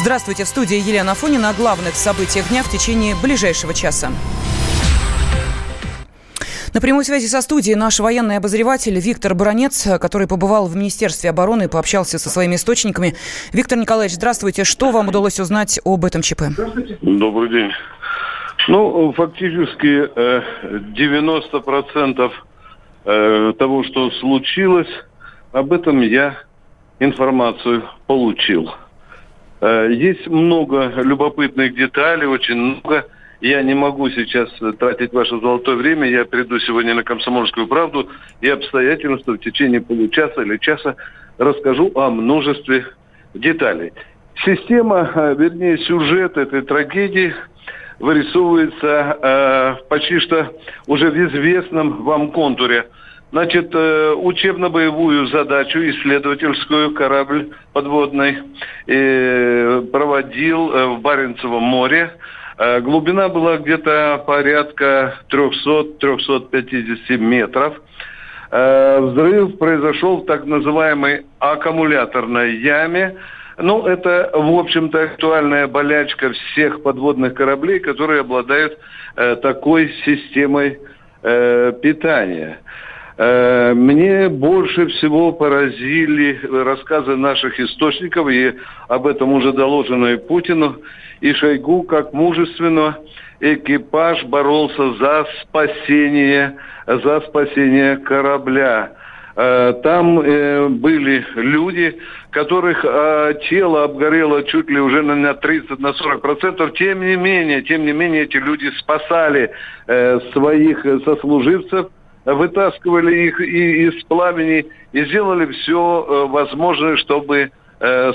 Здравствуйте, в студии Елена Фонина о главных событиях дня в течение ближайшего часа. На прямой связи со студией наш военный обозреватель Виктор Бронец, который побывал в Министерстве обороны и пообщался со своими источниками. Виктор Николаевич, здравствуйте. Что вам удалось узнать об этом ЧП? Добрый день. Ну, фактически 90% э, того, что случилось, об этом я информацию получил. Э, есть много любопытных деталей, очень много я не могу сейчас тратить ваше золотое время. Я приду сегодня на «Комсомольскую правду» и обстоятельно, что в течение получаса или часа расскажу о множестве деталей. Система, э, вернее, сюжет этой трагедии вырисовывается э, почти что уже в известном вам контуре. Значит, э, учебно-боевую задачу исследовательскую корабль подводный э, проводил э, в Баренцевом море Э, глубина была где-то порядка 300-350 метров. Э, взрыв произошел в так называемой аккумуляторной яме. Ну, это, в общем-то, актуальная болячка всех подводных кораблей, которые обладают э, такой системой питания. Мне больше всего поразили рассказы наших источников, и об этом уже доложено и Путину, и Шойгу, как мужественно экипаж боролся за спасение, за спасение корабля. Э, там э, были люди, которых э, тело обгорело чуть ли уже на 30 на 40 процентов. Тем не менее, тем не менее, эти люди спасали своих сослуживцев, вытаскивали их из пламени и сделали все возможное, чтобы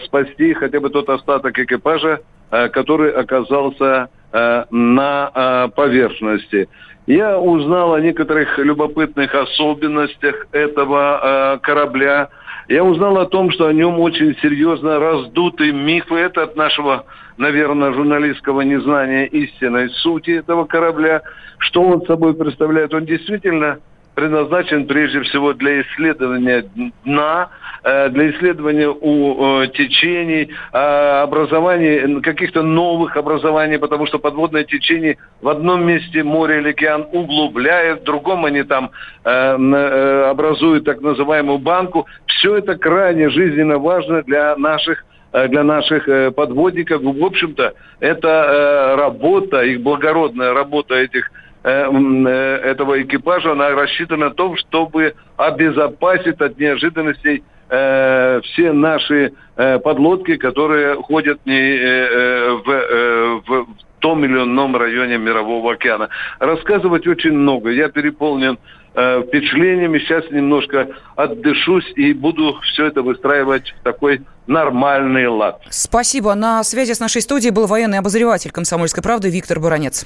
спасти хотя бы тот остаток экипажа, Э, который оказался э, на э, поверхности. Я узнал о некоторых любопытных особенностях этого корабля. Я узнал о том, что о нем очень серьезно раздуты мифы. Это от нашего, наверное, журналистского незнания истинной сути этого корабля. Что он собой представляет? Он действительно предназначен прежде всего для исследования дна, э, для исследования у э, течений, образования, каких-то новых образований, потому что подводное течение в одном месте море или океан углубляет, в другом они там э, образуют так называемую банку. Все это крайне жизненно важно для наших для наших подводников. В общем-то, это работа, их благородная работа этих Э, э, этого экипажа, она рассчитана на том, чтобы обезопасить от неожиданностей э, все наши подлодки, которые ходят в, в том или ином районе Мирового океана. Рассказывать очень много. Я переполнен впечатлениями. Сейчас немножко отдышусь и буду все это выстраивать в такой нормальный лад. Спасибо. На связи с нашей студией был военный обозреватель «Комсомольской правды» Виктор Буранец.